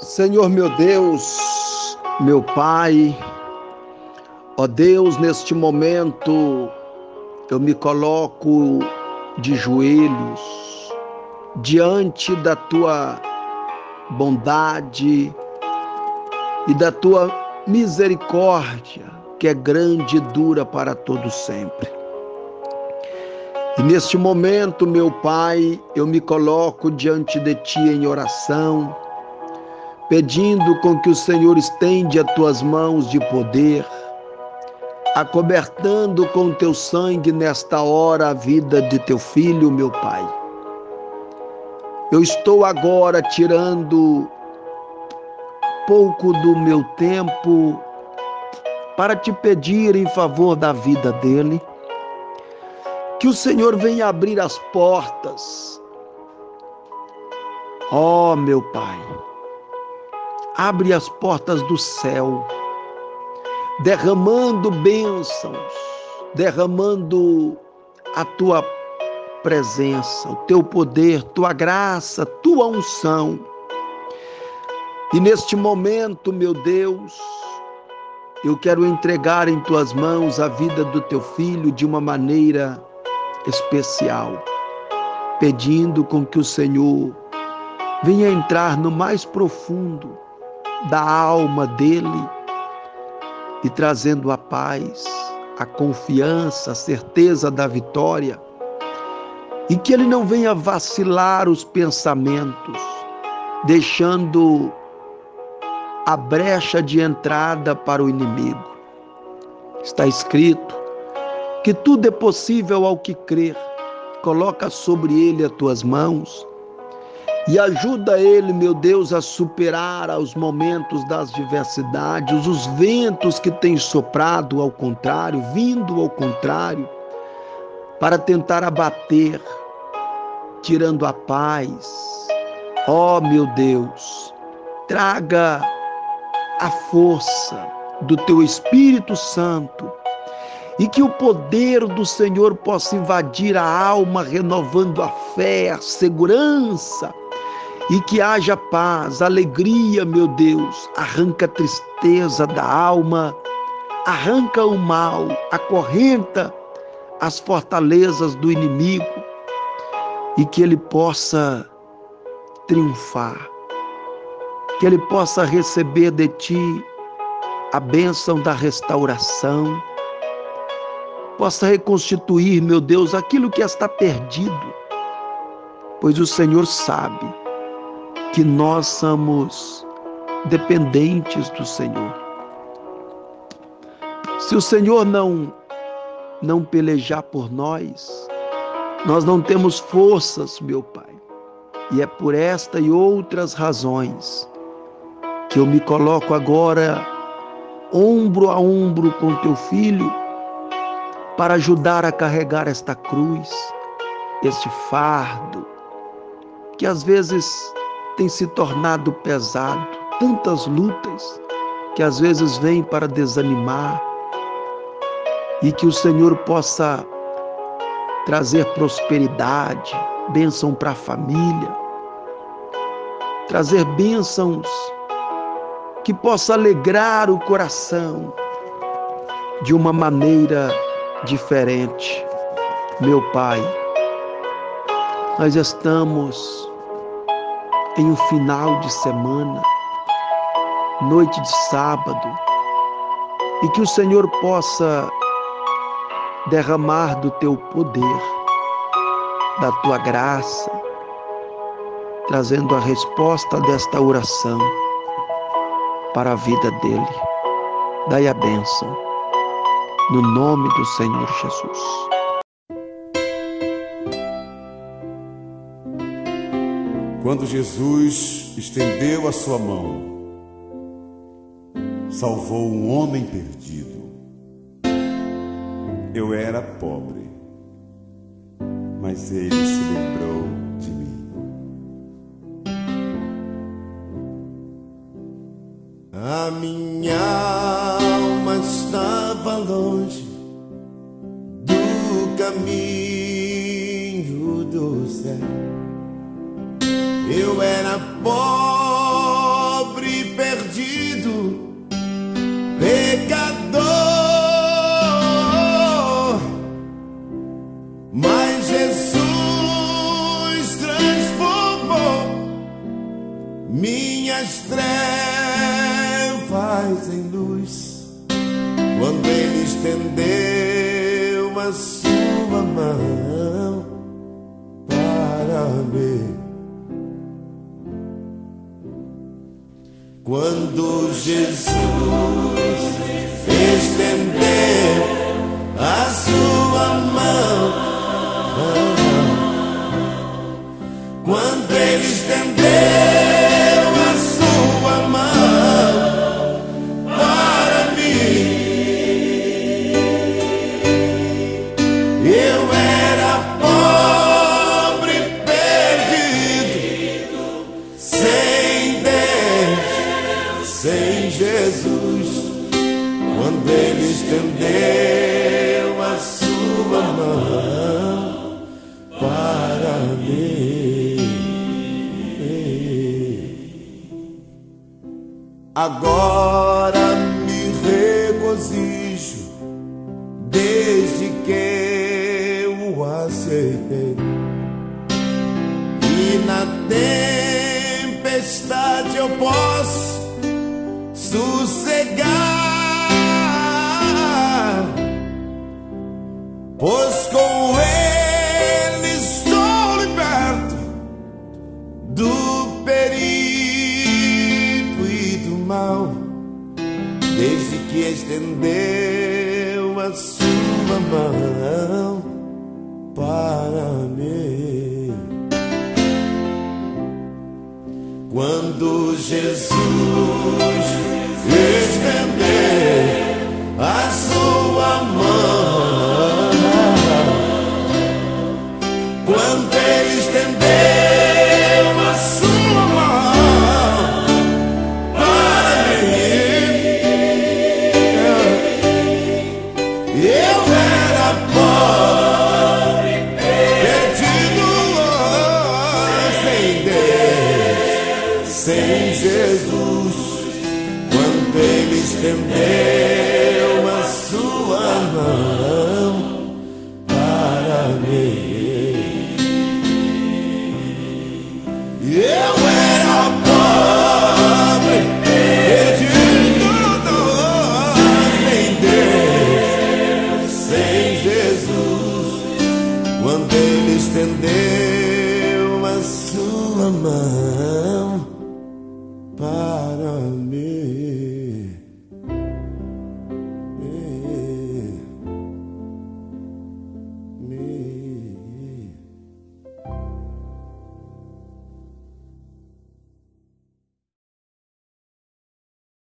Senhor meu Deus, meu Pai, ó Deus, neste momento eu me coloco de joelhos diante da tua bondade e da tua misericórdia, que é grande e dura para todos sempre. E neste momento, meu Pai, eu me coloco diante de Ti em oração, pedindo com que o Senhor estende as Tuas mãos de poder, acobertando com Teu sangue nesta hora a vida de Teu Filho, meu Pai. Eu estou agora tirando pouco do meu tempo para te pedir em favor da vida dele que o Senhor venha abrir as portas. Ó oh, meu Pai, abre as portas do céu, derramando bênçãos, derramando a tua presença, o teu poder, tua graça, tua unção. E neste momento, meu Deus, eu quero entregar em tuas mãos a vida do teu filho de uma maneira especial, pedindo com que o Senhor venha entrar no mais profundo da alma dele e trazendo a paz, a confiança, a certeza da vitória, e que ele não venha vacilar os pensamentos, deixando a brecha de entrada para o inimigo. Está escrito que tudo é possível ao que crer. Coloca sobre ele as tuas mãos e ajuda ele, meu Deus, a superar os momentos das diversidades, os ventos que têm soprado ao contrário, vindo ao contrário, para tentar abater, tirando a paz. Ó oh, meu Deus, traga a força do teu Espírito Santo e que o poder do Senhor possa invadir a alma, renovando a fé, a segurança, e que haja paz, alegria, meu Deus. Arranca a tristeza da alma, arranca o mal, acorrenta as fortalezas do inimigo. E que ele possa triunfar, que ele possa receber de ti a bênção da restauração. Possa reconstituir, meu Deus, aquilo que está perdido, pois o Senhor sabe que nós somos dependentes do Senhor. Se o Senhor não não pelejar por nós, nós não temos forças, meu Pai. E é por esta e outras razões que eu me coloco agora ombro a ombro com teu filho para ajudar a carregar esta cruz, este fardo, que às vezes tem se tornado pesado, tantas lutas que às vezes vêm para desanimar, e que o Senhor possa trazer prosperidade, bênção para a família, trazer bênçãos que possa alegrar o coração de uma maneira diferente. Meu Pai, nós estamos em um final de semana, noite de sábado, e que o Senhor possa derramar do teu poder, da tua graça, trazendo a resposta desta oração para a vida dele. Dai a bênção no nome do Senhor Jesus. Quando Jesus estendeu a sua mão, salvou um homem perdido. Eu era pobre, mas ele se lembrou de mim. A minha alma estava longe do caminho do céu. Eu era pobre, e perdido, pecador. Mas Jesus transformou minhas trevas em luz quando Ele estendeu a sua mão para mim. Quando Jesus estendeu a sua mão, quando ele estendeu estendeu a sua mão para mim. Agora me regozijo desde que o aceitei e na tempestade eu posso sossegar. Estendeu a sua mão para mim. Quando Jesus estendeu a sua ele estendeu